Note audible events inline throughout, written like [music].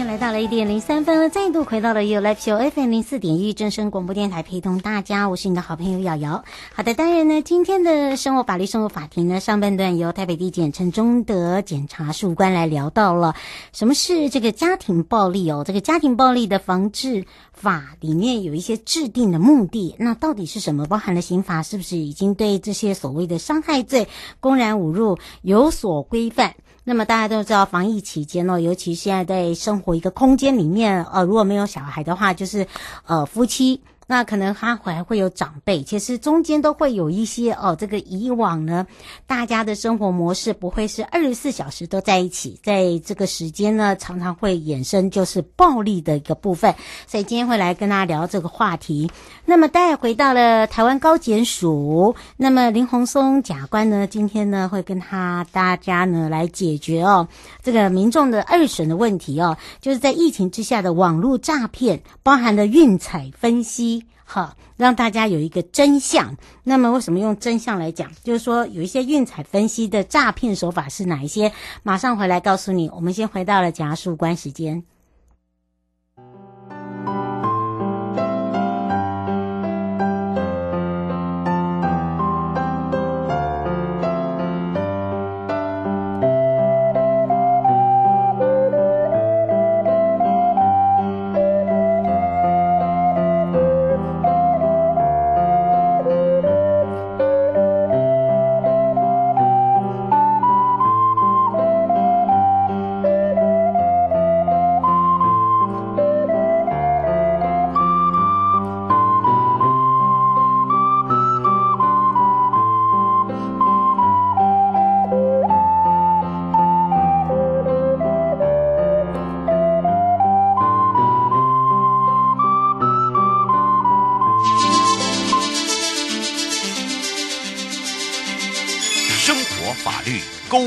间来到了一点零三分了，再度回到了 You Live Show FM 零四点一正声广播电台，陪同大家，我是你的好朋友瑶瑶。好的，当然呢，今天的生活法律生活法庭呢，上半段由台北地检陈忠德检察署官来聊到了什么是这个家庭暴力哦，这个家庭暴力的防治法里面有一些制定的目的，那到底是什么？包含了刑法是不是已经对这些所谓的伤害罪、公然侮辱有所规范？那么大家都知道，防疫期间呢，尤其现在在生活一个空间里面，呃，如果没有小孩的话，就是呃夫妻。那可能他还会有长辈，其实中间都会有一些哦。这个以往呢，大家的生活模式不会是二十四小时都在一起，在这个时间呢，常常会衍生就是暴力的一个部分。所以今天会来跟大家聊这个话题。那么带回到了台湾高检署，那么林鸿松检察官呢，今天呢会跟他大家呢来解决哦这个民众的二审的问题哦，就是在疫情之下的网络诈骗，包含了运彩分析。好，让大家有一个真相。那么，为什么用真相来讲？就是说，有一些运彩分析的诈骗手法是哪一些？马上回来告诉你。我们先回到了假树关时间。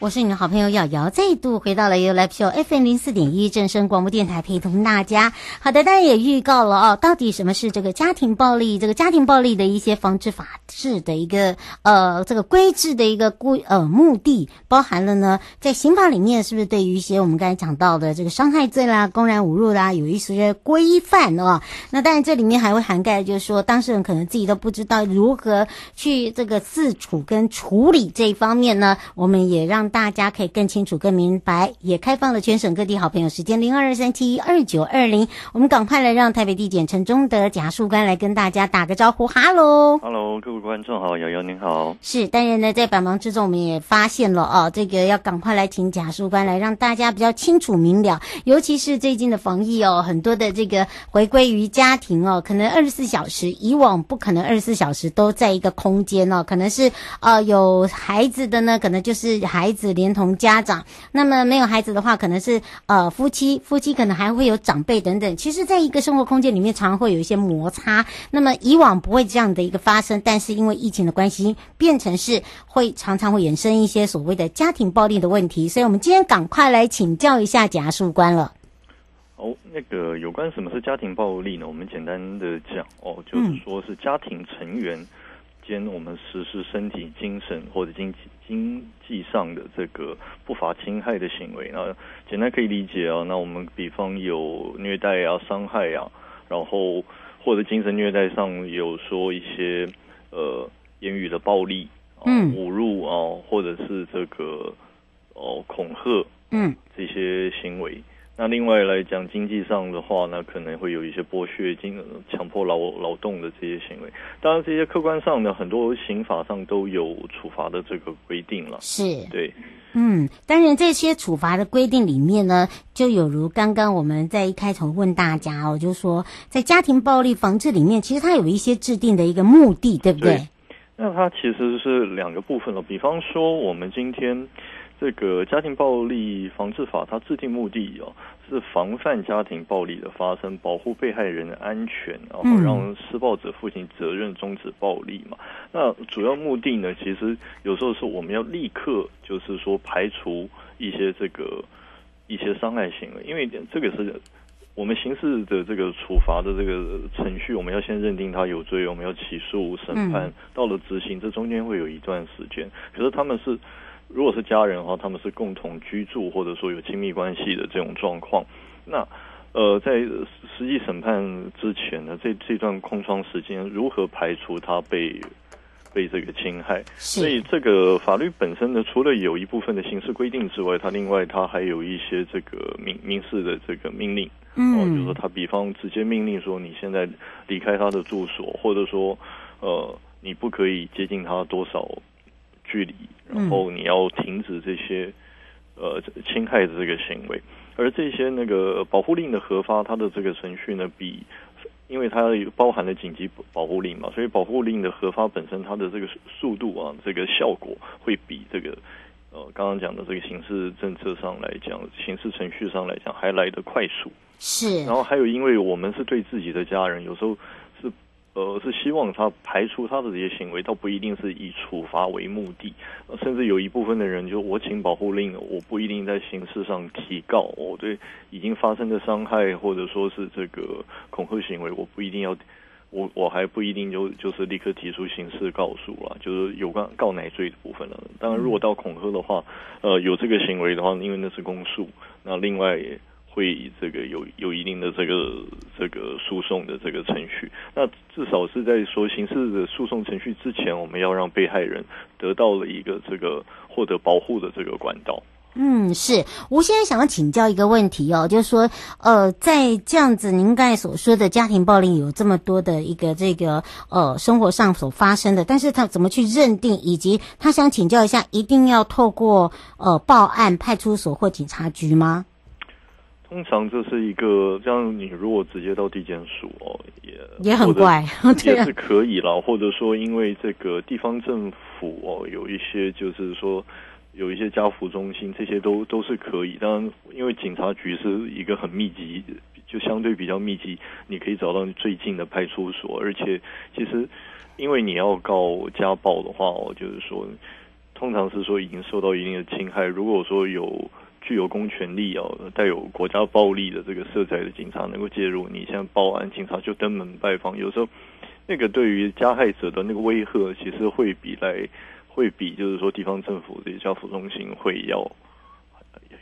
我是你的好朋友瑶瑶，再度回到了 You Live Show FM 零四点一正声广播电台，陪同大家。好的，当然也预告了哦，到底什么是这个家庭暴力？这个家庭暴力的一些防治法制的一个呃这个规制的一个规呃目的，包含了呢，在刑法里面是不是对于一些我们刚才讲到的这个伤害罪啦、公然侮辱啦，有一些规范哦？那当然这里面还会涵盖，就是说当事人可能自己都不知道如何去这个自处跟处理这一方面呢，我们也让。大家可以更清楚、更明白，也开放了全省各地好朋友时间零二二三七二九二零，我们赶快来让台北地检陈忠德检察事务官来跟大家打个招呼，哈喽，哈喽，各位观众好，瑶瑶您好，是当然呢，在百忙之中，我们也发现了哦，这个要赶快来请检察事务官来让大家比较清楚明了，尤其是最近的防疫哦，很多的这个回归于家庭哦，可能二十四小时，以往不可能二十四小时都在一个空间哦，可能是呃有孩子的呢，可能就是孩子。子连同家长。那么没有孩子的话，可能是呃夫妻，夫妻可能还会有长辈等等。其实，在一个生活空间里面，常常会有一些摩擦。那么以往不会这样的一个发生，但是因为疫情的关系，变成是会常常会衍生一些所谓的家庭暴力的问题。所以，我们今天赶快来请教一下贾树官了。哦，那个有关什么是家庭暴力呢？我们简单的讲哦，就是说是家庭成员间我们实施身体、精神或者经济经济上的这个不法侵害的行为。那简单可以理解啊，那我们比方有虐待啊、伤害啊，然后或者精神虐待上有说一些呃言语的暴力、嗯、侮辱啊，或者是这个哦恐吓，嗯，这些行为。那另外来讲，经济上的话呢，可能会有一些剥削、经强迫劳劳动的这些行为。当然，这些客观上呢，很多刑法上都有处罚的这个规定了。是，对，嗯，当然这些处罚的规定里面呢，就有如刚刚我们在一开头问大家哦，就说在家庭暴力防治里面，其实它有一些制定的一个目的，对不对？对，那它其实是两个部分了。比方说，我们今天。这个家庭暴力防治法，它制定目的哦，是防范家庭暴力的发生，保护被害人的安全，然后让施暴者负起责任，终止暴力嘛。那主要目的呢，其实有时候是我们要立刻，就是说排除一些这个一些伤害行为，因为这个是我们刑事的这个处罚的这个程序，我们要先认定他有罪，我们要起诉审判，到了执行，这中间会有一段时间。可是他们是。如果是家人的话，他们是共同居住或者说有亲密关系的这种状况，那呃，在实际审判之前呢，这这段空窗时间如何排除他被被这个侵害？所以这个法律本身呢，除了有一部分的刑事规定之外，它另外它还有一些这个民民事的这个命令，嗯，哦，就是说他比方直接命令说你现在离开他的住所，或者说呃你不可以接近他多少。距离，然后你要停止这些呃侵害的这个行为，而这些那个保护令的核发，它的这个程序呢，比因为它包含了紧急保护令嘛，所以保护令的核发本身它的这个速度啊，这个效果会比这个呃刚刚讲的这个刑事政策上来讲，刑事程序上来讲还来得快速。是，然后还有因为我们是对自己的家人，有时候。呃，是希望他排除他的这些行为，倒不一定是以处罚为目的。甚至有一部分的人，就我请保护令，我不一定在刑事上提告。我对已经发生的伤害，或者说是这个恐吓行为，我不一定要，我我还不一定就就是立刻提出刑事告诉了，就是有关告乃罪的部分了。当然，如果到恐吓的话，呃，有这个行为的话，因为那是公诉，那另外。会以这个有有一定的这个这个诉讼的这个程序，那至少是在说刑事的诉讼程序之前，我们要让被害人得到了一个这个获得保护的这个管道。嗯，是。吴先生想要请教一个问题哦，就是说，呃，在这样子您刚才所说的家庭暴力有这么多的一个这个呃生活上所发生的，但是他怎么去认定，以及他想请教一下，一定要透过呃报案派出所或警察局吗？通常这是一个，这样你如果直接到地检署哦，也也很怪，[laughs] 也是可以啦。或者说，因为这个地方政府哦，有一些就是说有一些家扶中心，这些都都是可以。当然，因为警察局是一个很密集，就相对比较密集，你可以找到你最近的派出所。而且，其实因为你要告家暴的话哦，就是说，通常是说已经受到一定的侵害。如果说有具有公权力哦，带有国家暴力的这个色彩的警察能够介入，你现在报案，警察就登门拜访。有时候，那个对于加害者的那个威吓，其实会比来会比就是说地方政府这些家扶中心会要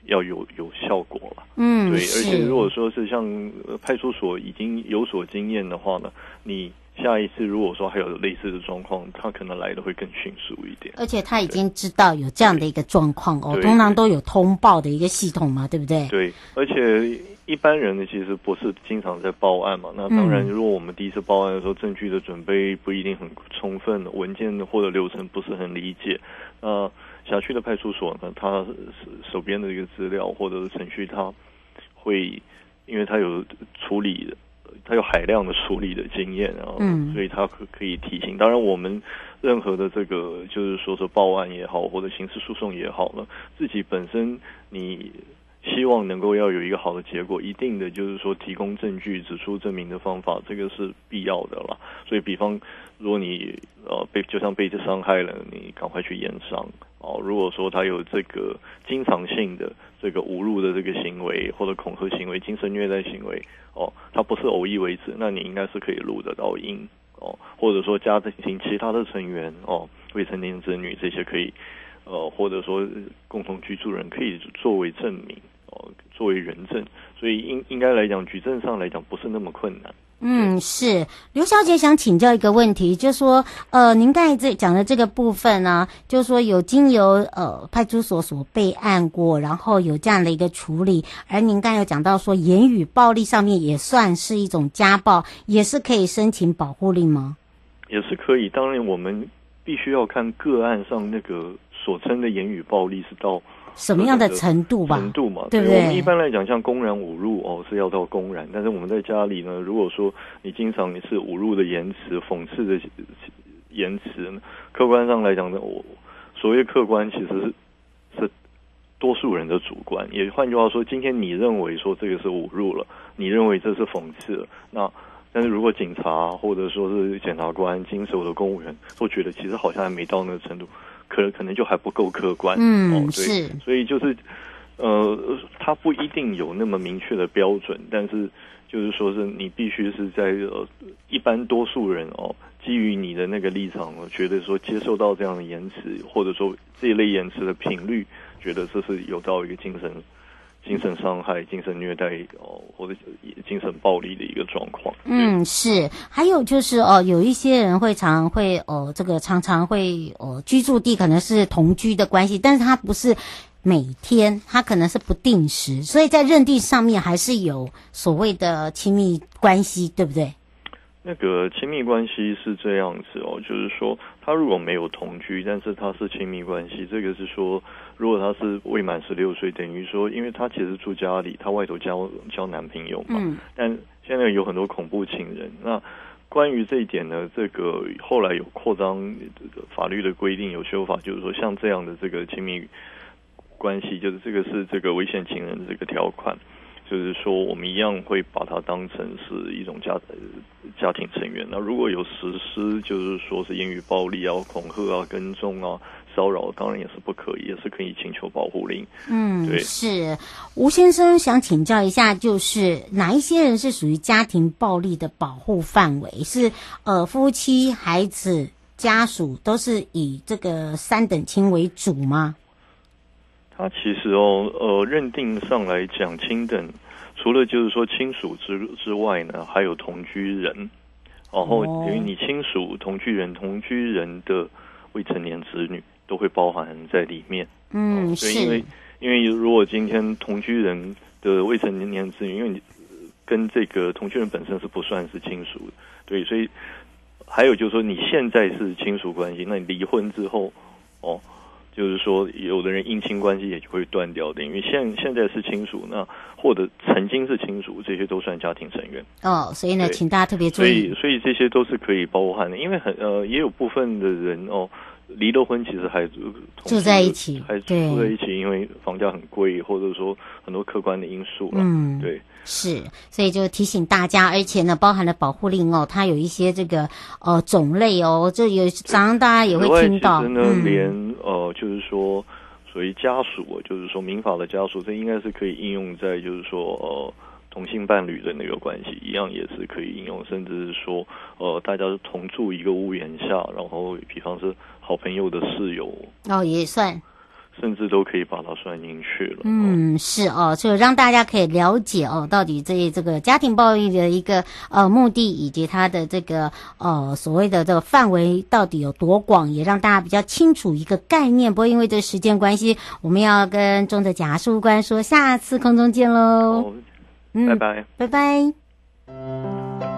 要有有效果了。嗯，对，而且如果说是像派出所已经有所经验的话呢，你。下一次如果说还有类似的状况，他可能来的会更迅速一点。而且他已经知道有这样的一个状况哦，通常都有通报的一个系统嘛，对不对？对，而且一般人呢，其实不是经常在报案嘛。那当然，如果我们第一次报案的时候，证据的准备不一定很充分，文件或者流程不是很理解，那辖区的派出所呢，他手边的一个资料或者是程序，他会因为他有处理的。他有海量的处理的经验啊，嗯，所以他可可以提醒。当然，我们任何的这个就是说是报案也好，或者刑事诉讼也好了，自己本身你。希望能够要有一个好的结果，一定的就是说提供证据、指出证明的方法，这个是必要的了。所以，比方如果你呃被就像被这伤害了，你赶快去验伤哦。如果说他有这个经常性的这个侮辱的这个行为，或者恐吓行为、精神虐待行为哦，他不是偶一为之，那你应该是可以录得到音哦，或者说家庭其他的成员哦，未成年子女这些可以。呃，或者说共同居住人可以作为证明，哦，作为人证，所以应应该来讲，举证上来讲不是那么困难。嗯，是刘小姐想请教一个问题，就是说，呃，您刚才这讲的这个部分呢，就是说有经由呃派出所所备案过，然后有这样的一个处理，而您刚才有讲到说言语暴力上面也算是一种家暴，也是可以申请保护令吗？也是可以，当然我们必须要看个案上那个。所称的言语暴力是到什么样的程度吧？程度嘛，对不对？我们一般来讲，像公然侮辱哦，是要到公然。但是我们在家里呢，如果说你经常你是侮辱的言辞、讽刺的言辞，客观上来讲呢，我所谓客观其实是是多数人的主观。也换句话说，今天你认为说这个是侮辱了，你认为这是讽刺了，那但是如果警察或者说是检察官、经手的公务员都觉得其实好像还没到那个程度。可可能就还不够客观，嗯，哦、是，所以就是，呃，它不一定有那么明确的标准，但是就是说是你必须是在呃一般多数人哦，基于你的那个立场，我觉得说接受到这样的延迟，或者说这一类延迟的频率，觉得这是有到一个精神。精神伤害、精神虐待哦，或者精神暴力的一个状况。嗯，是。还有就是哦，有一些人会常常会哦，这个常常会哦，居住地可能是同居的关系，但是他不是每天，他可能是不定时，所以在认定上面还是有所谓的亲密关系，对不对？那个亲密关系是这样子哦，就是说他如果没有同居，但是他是亲密关系，这个是说。如果他是未满十六岁，等于说，因为他其实住家里，他外头交交男朋友嘛。嗯。但现在有很多恐怖情人。那关于这一点呢，这个后来有扩张法律的规定，有修法，就是说像这样的这个亲密关系，就是这个是这个危险情人的这个条款，就是说我们一样会把它当成是一种家家庭成员。那如果有实施，就是说是言语暴力啊、恐吓啊、跟踪啊。骚扰当然也是不可以，也是可以请求保护令。嗯，对，是吴先生想请教一下，就是哪一些人是属于家庭暴力的保护范围？是呃夫妻、孩子、家属都是以这个三等亲为主吗？他其实哦，呃，认定上来讲，亲等除了就是说亲属之之外呢，还有同居人，然后等于你亲属、同居人、同居人的未成年子女。都会包含在里面。嗯，是因为因为如果今天同居人的未成年子女，因为你跟这个同居人本身是不算是亲属的，对，所以还有就是说你现在是亲属关系，那你离婚之后，哦，就是说有的人姻亲关系也就会断掉的，因为现现在是亲属，那或者曾经是亲属，这些都算家庭成员。哦，所以呢，请大家特别注意，所以所以这些都是可以包含的，因为很呃也有部分的人哦。离了婚其实还住在一起，还住在一起，因为房价很贵，或者说很多客观的因素。嗯，对，是，所以就提醒大家，而且呢，包含了保护令哦，它有一些这个呃种类哦，这有常常大家也会听到。其实呢，嗯、连呃，就是说，所谓家属，就是说民法的家属，这应该是可以应用在，就是说呃。同性伴侣的那个关系一样也是可以应用，甚至是说，呃，大家是同住一个屋檐下，然后比方是好朋友的室友，哦，也算，甚至都可以把它算进去了。嗯，是哦，就让大家可以了解哦，到底这这个家庭暴力的一个呃目的，以及它的这个呃所谓的这个范围到底有多广，也让大家比较清楚一个概念。不过因为这时间关系，我们要跟中德检察事务官说，下次空中见喽。拜拜，拜拜。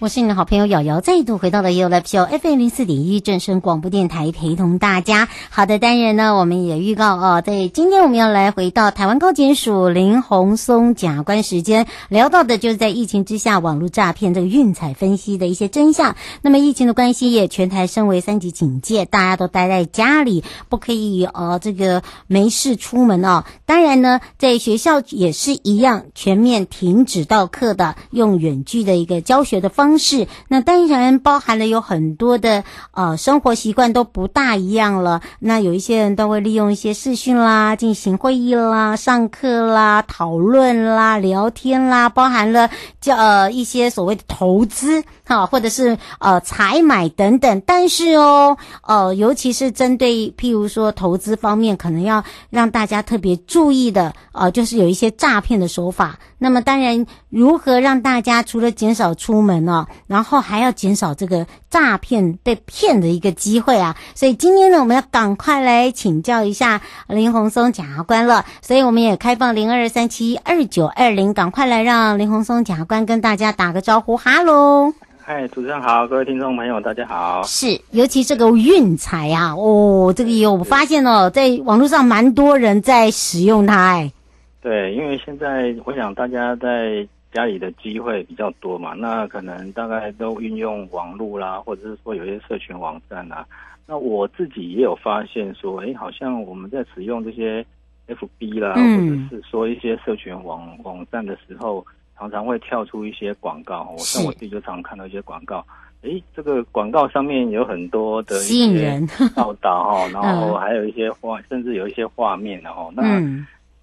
我是你的好朋友瑶瑶，再度回到了 YouLife Show FM 零四点一正声广播电台，陪同大家。好的，当然呢，我们也预告哦，在今天我们要来回到台湾高检署林鸿松检察官时间，聊到的就是在疫情之下网络诈骗这个运彩分析的一些真相。那么疫情的关系，也全台升为三级警戒，大家都待在家里，不可以呃这个没事出门哦。当然呢，在学校也是一样，全面停止到课的，用远距的一个教学的方。方式，那当然包含了有很多的呃生活习惯都不大一样了。那有一些人都会利用一些视讯啦，进行会议啦、上课啦、讨论啦、聊天啦，包含了叫呃一些所谓的投资哈，或者是呃采买等等。但是哦，呃，尤其是针对譬如说投资方面，可能要让大家特别注意的，呃，就是有一些诈骗的手法。那么当然，如何让大家除了减少出门呢？然后还要减少这个诈骗被骗的一个机会啊！所以今天呢，我们要赶快来请教一下林鸿松检察官了。所以我们也开放零二三七二九二零，赶快来让林鸿松检察官跟大家打个招呼，哈喽！嗨，主持人好，各位听众朋友，大家好。是，尤其这个运彩啊，哦，这个有我发现哦，在网络上蛮多人在使用它，哎。对，因为现在我想大家在。家里的机会比较多嘛，那可能大概都运用网络啦，或者是说有些社群网站啦。那我自己也有发现说，哎，好像我们在使用这些 FB 啦，嗯、或者是说一些社群网网站的时候，常常会跳出一些广告。我像我自己就常常看到一些广告，哎，这个广告上面有很多的一些 [laughs] 报道哈，然后还有一些画，甚至有一些画面然后那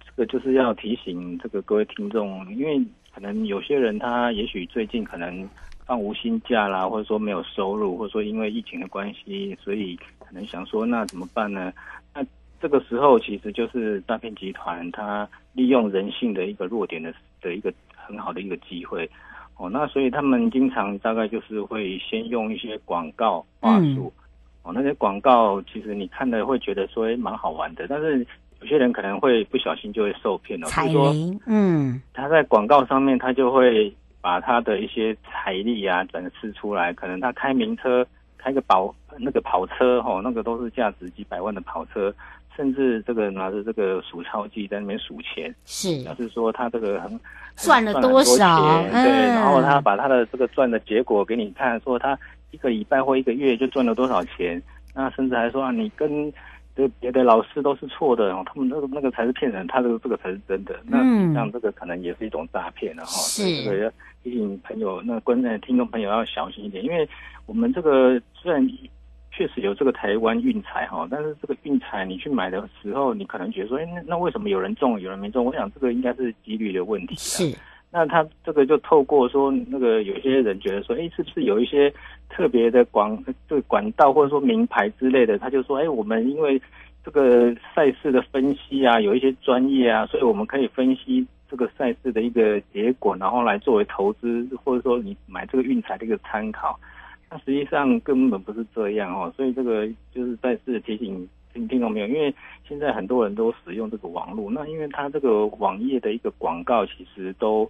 这个就是要提醒这个各位听众，因为。可能有些人他也许最近可能放无薪假啦，或者说没有收入，或者说因为疫情的关系，所以可能想说那怎么办呢？那这个时候其实就是诈骗集团他利用人性的一个弱点的的一个很好的一个机会。哦。那所以他们经常大概就是会先用一些广告话术、嗯、哦，那些广告其实你看了会觉得说诶蛮好玩的，但是。有些人可能会不小心就会受骗了，财力，嗯，他在广告上面他就会把他的一些财力啊展示出来，可能他开名车，开个保那个跑车哦，那个都是价值几百万的跑车，甚至这个拿着这个数钞机在那边数钱，是表示说他这个很赚了多少，对，然后他把他的这个赚的结果给你看，说他一个礼拜或一个月就赚了多少钱，那甚至还说啊，你跟这别的老师都是错的，他们那个那个才是骗人，他这个这个才是真的。嗯、那像这个可能也是一种诈骗了哈。是。这个要提醒朋友，那观众听众朋友要小心一点，因为我们这个虽然确实有这个台湾运彩哈，但是这个运彩你去买的时候，你可能觉得说，哎，那那为什么有人中，有人没中？我想这个应该是几率的问题。是。那他这个就透过说，那个有些人觉得说，哎，是不是有一些特别的广对管道或者说名牌之类的？他就说，哎，我们因为这个赛事的分析啊，有一些专业啊，所以我们可以分析这个赛事的一个结果，然后来作为投资或者说你买这个运彩的一个参考。那实际上根本不是这样哦，所以这个就是再次提醒。听听到没有？因为现在很多人都使用这个网络，那因为它这个网页的一个广告，其实都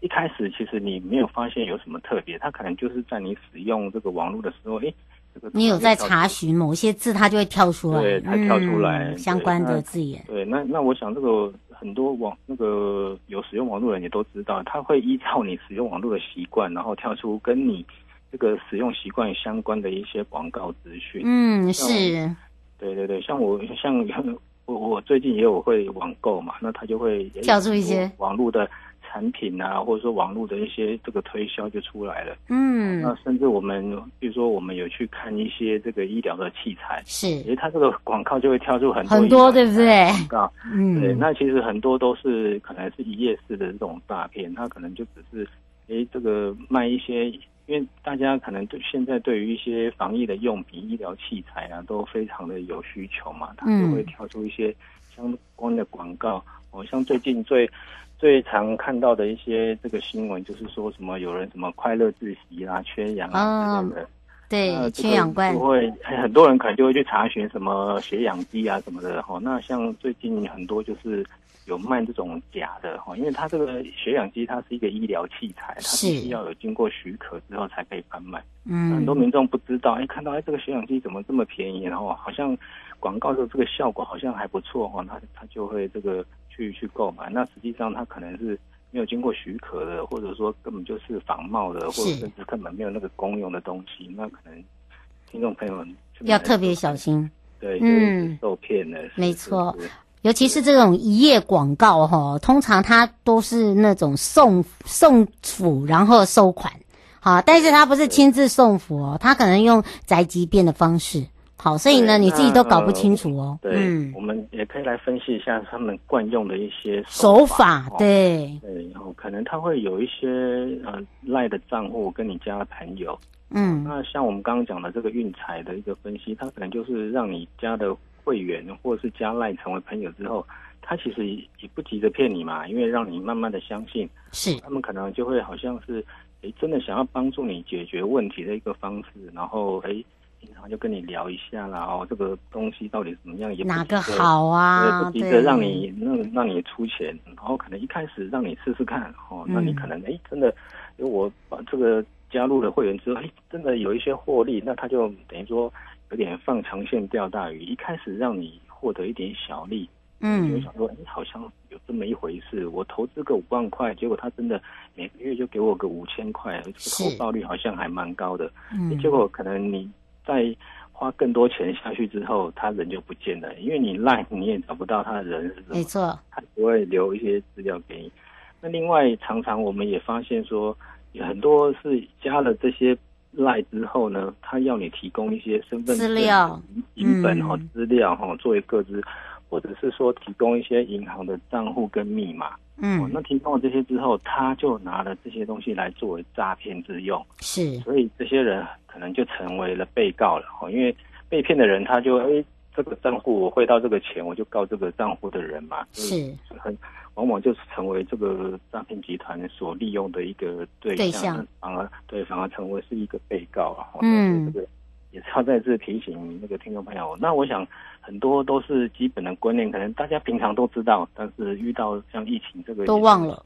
一开始其实你没有发现有什么特别，它可能就是在你使用这个网络的时候，哎，这个你有在查询某些字，它就会跳出来，对，它跳出来、嗯、相关的字眼。对，那那我想这个很多网那个有使用网络人也都知道，它会依照你使用网络的习惯，然后跳出跟你这个使用习惯相关的一些广告资讯。嗯，是。对对对，像我像 [laughs] 我我最近也有会网购嘛，那他就会跳出一些网络的产品啊，或者说网络的一些这个推销就出来了。嗯，那甚至我们比如说我们有去看一些这个医疗的器材，是，因为它这个广告就会跳出很多很多，对不对？广告，嗯，对，那其实很多都是可能是一页式的这种诈骗，它可能就只是诶这个卖一些。因为大家可能对现在对于一些防疫的用品、医疗器材啊，都非常的有需求嘛，他就会跳出一些相关的广告。哦，像最近最最常看到的一些这个新闻，就是说什么有人什么快乐自习啦、缺氧啊之类的。对，缺氧罐会很多人可能就会去查询什么血氧机啊什么的哈。那像最近很多就是有卖这种假的哈，因为它这个血氧机它是一个医疗器材，它必须要有经过许可之后才可以贩卖。嗯，很多民众不知道，哎，看到哎这个血氧机怎么这么便宜，然后好像广告的这个效果好像还不错哈，他他就会这个去去购买。那实际上他可能是。没有经过许可的，或者说根本就是仿冒的，或者甚至根本没有那个公用的东西，那可能听众朋友们要特别小心。对，嗯，受骗的，没错，尤其是这种一页广告哈，通常它都是那种送送辅，然后收款，好，但是他不是亲自送辅哦，他可能用宅急便的方式。好，所以呢，你自己都搞不清楚哦。对，嗯、我们也可以来分析一下他们惯用的一些手法。手法对，对，然后可能他会有一些呃赖的账户跟你加了朋友。嗯，那像我们刚刚讲的这个运彩的一个分析，他可能就是让你加的会员或者是加赖成为朋友之后，他其实也不急着骗你嘛，因为让你慢慢的相信。是，他们可能就会好像是诶真的想要帮助你解决问题的一个方式，然后诶。经常就跟你聊一下啦，哦，这个东西到底怎么样？也不哪个好啊？不急着让你让让你出钱，然后可能一开始让你试试看，哦，那你可能哎、嗯、真的，因为我把这个加入了会员之后，哎，真的有一些获利，那他就等于说有点放长线钓大鱼，一开始让你获得一点小利，嗯，就想说，哎，好像有这么一回事，我投资个五万块，结果他真的每个月就给我个五千块，这个投报率好像还蛮高的，嗯，结果可能你。在花更多钱下去之后，他人就不见了，因为你赖你也找不到他的人没错，他不会留一些资料给你。那另外，常常我们也发现说，有很多是加了这些赖之后呢，他要你提供一些身份资料、影本哈资料哈作为个资，或者是说提供一些银行的账户跟密码。嗯，那提供了这些之后，他就拿了这些东西来作为诈骗之用。是，所以这些人可能就成为了被告了。哦，因为被骗的人他就哎，这个账户我汇到这个钱，我就告这个账户的人嘛。是，很往往就是成为这个诈骗集团所利用的一个对象，对象反而对反而成为是一个被告啊。嗯，这个也是要再次提醒那个听众朋友。那我想。很多都是基本的观念，可能大家平常都知道，但是遇到像疫情这个都忘了，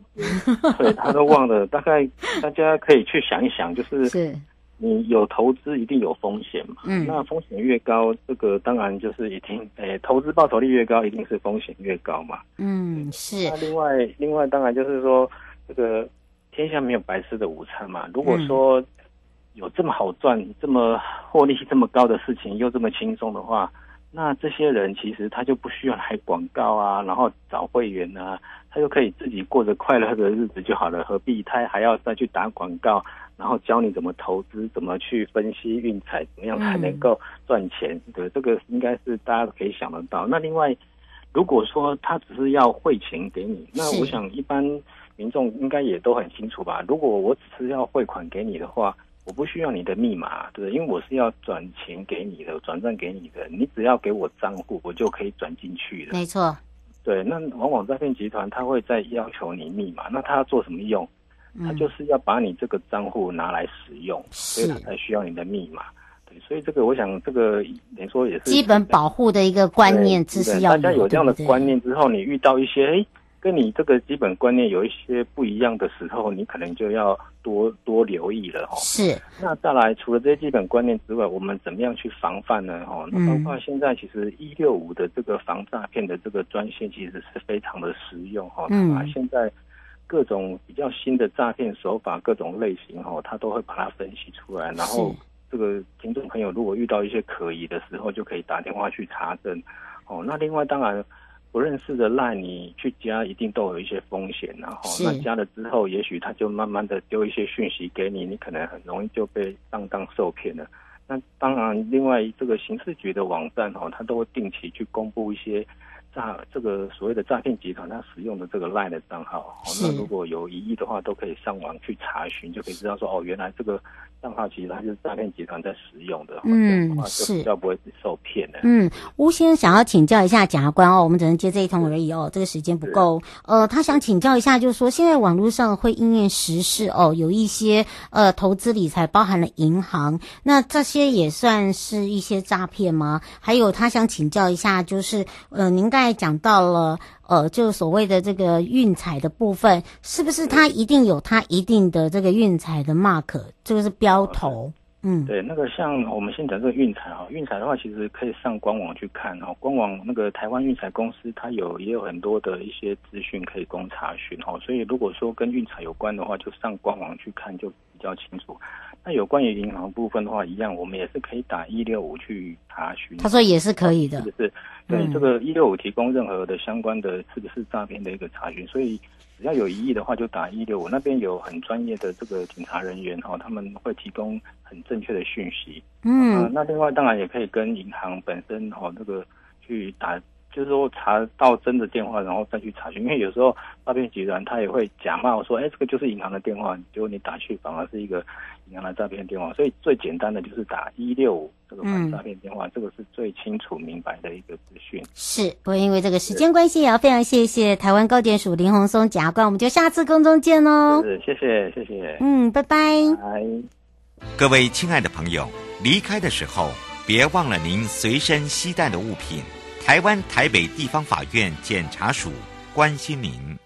对，他都忘了。[laughs] 大概大家可以去想一想，就是是你有投资一定有风险嘛，嗯，那风险越高，这个当然就是一定，诶，投资报酬率越高，一定是风险越高嘛，嗯，是。那另外，另外当然就是说，这个天下没有白吃的午餐嘛。如果说有这么好赚、这么获利这么高的事情，又这么轻松的话。那这些人其实他就不需要来广告啊，然后找会员啊，他就可以自己过着快乐的日子就好了，何必他还要再去打广告，然后教你怎么投资，怎么去分析运彩，怎么样才能够赚钱？嗯、对，这个应该是大家可以想得到。那另外，如果说他只是要汇钱给你，那我想一般民众应该也都很清楚吧？如果我只是要汇款给你的话。我不需要你的密码，对，因为我是要转钱给你的，转账给你的，你只要给我账户，我就可以转进去的。没错，对，那往往诈骗集团他会再要求你密码，那他要做什么用？他就是要把你这个账户拿来使用，嗯、所以他才需要你的密码。对，所以这个我想这个等于说也是基本保护的一个观念，知识要。大家有这样的观念之后，你遇到一些诶跟你这个基本观念有一些不一样的时候，你可能就要多多留意了哈。是。那再来，除了这些基本观念之外，我们怎么样去防范呢？哈，那包括现在其实一六五的这个防诈骗的这个专线其实是非常的实用哈。嗯。把现在各种比较新的诈骗手法、各种类型哈，它都会把它分析出来。然后，这个听众朋友如果遇到一些可疑的时候，就可以打电话去查证。哦，那另外当然。不认识的赖你去加，一定都有一些风险，然后那加了之后，也许他就慢慢的丢一些讯息给你，你可能很容易就被上当受骗了。那当然，另外这个刑事局的网站哦，他都会定期去公布一些诈这个所谓的诈骗集团他使用的这个 LINE 的账号。那如果有疑义的话，都可以上网去查询，就可以知道说哦，原来这个。账号其实它就是诈骗集团在使用的，嗯，是，要不会受骗的。嗯，吴先生想要请教一下检察官哦，我们只能接这一通而已哦，这个时间不够。呃，他想请教一下，就是说现在网络上会应验时事哦，有一些呃投资理财包含了银行，那这些也算是一些诈骗吗？还有他想请教一下，就是呃，您刚才讲到了呃，就所谓的这个运彩的部分，是不是它一定有它一定的这个运彩的 mark，这个是标头？嗯，对，那个像我们现在讲这个运彩哈，运彩的话其实可以上官网去看哈，官网那个台湾运彩公司它有也有很多的一些资讯可以供查询哈，所以如果说跟运彩有关的话，就上官网去看就比较清楚。那有关于银行部分的话，一样我们也是可以打一六五去查询。他说也是可以的，是不是？对，嗯、这个一六五提供任何的相关的是不是诈骗的一个查询，所以。只要有疑义的话，就打一六五，那边有很专业的这个警察人员哈，他们会提供很正确的讯息。嗯、呃，那另外当然也可以跟银行本身哦，这个去打，就是说查到真的电话，然后再去查询，因为有时候诈骗集团他也会假冒说，哎，这个就是银行的电话，结果你打去反而是一个。银行的诈骗电话，所以最简单的就是打一六五这个反诈骗电话，嗯、这个是最清楚明白的一个资讯。是，不过因为这个时间关系，也要非常谢谢台湾高检署林宏松检察官，我们就下次空中见喽。是，谢谢，谢谢。嗯，拜拜。拜。各位亲爱的朋友，离开的时候别忘了您随身携带的物品。台湾台北地方法院检察署关心您。